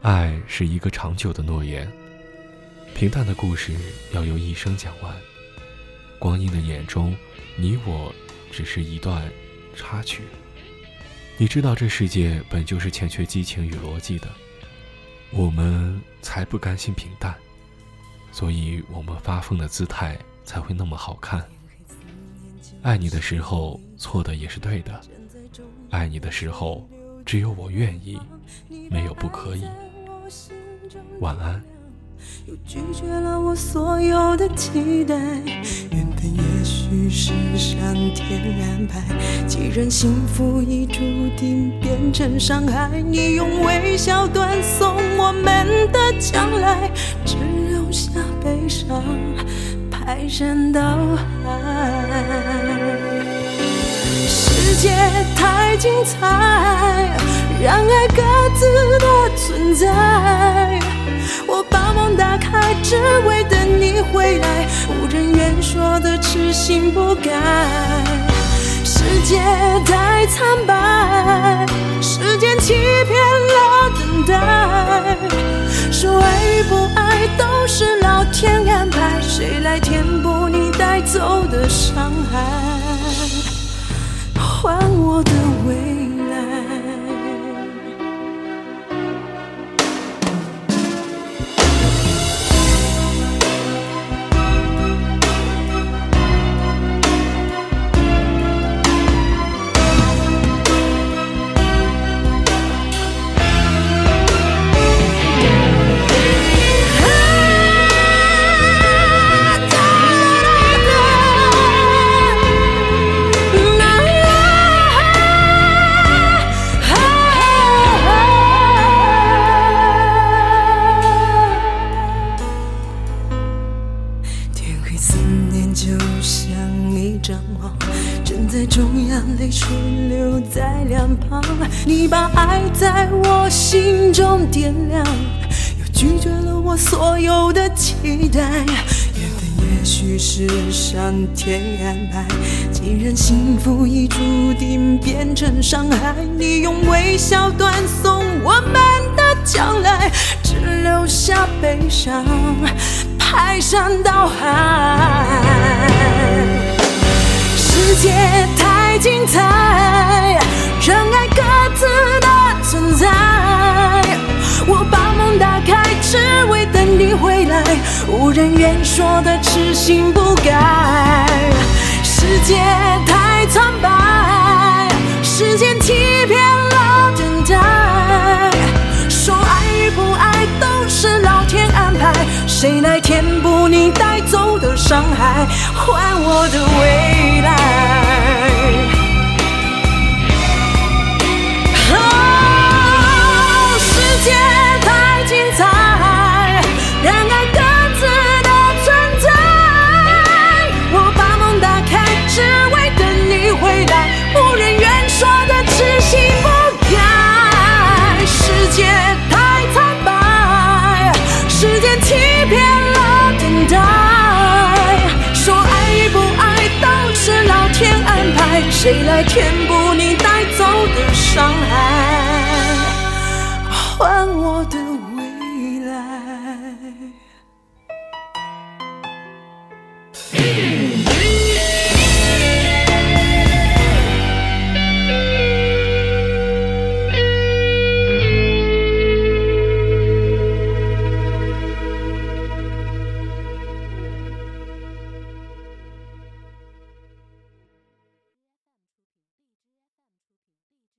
爱是一个长久的诺言，平淡的故事要由一生讲完。光阴的眼中，你我只是一段插曲。你知道这世界本就是欠缺激情与逻辑的，我们才不甘心平淡，所以我们发疯的姿态才会那么好看。爱你的时候，错的也是对的；爱你的时候，只有我愿意，没有不可以。晚安。又拒绝了我所有的期待，缘分也许是上天安排。既然幸福已注定变成伤害，你用微笑断送我们的将来，只留下悲伤排山倒海。世界太精彩，让爱各自的存在。我把梦打开，只为等你回来。无人愿说的痴心不改，世界太苍白，时间欺骗了等待。说爱与不爱都是老天安排，谁来填补你带走的伤害？还我的思念就像一张网，站在中央，泪水流在两旁。你把爱在我心中点亮，又拒绝了我所有的期待。缘分也许是上天安排，既然幸福已注定变成伤害，你用微笑断送我们的将来，只留下悲伤排山倒海。世界太精彩，让爱各自的存在。我把门打开，只为等你回来。无人愿说的痴心不改。伤害？还我的未谁来填补你带走的伤害？还我的。